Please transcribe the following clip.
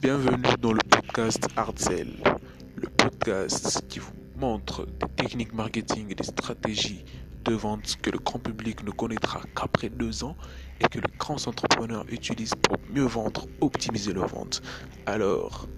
Bienvenue dans le podcast Hardzell, le podcast qui vous montre des techniques marketing et des stratégies de vente que le grand public ne connaîtra qu'après deux ans et que les grands entrepreneurs utilisent pour mieux vendre, optimiser leur vente. Alors,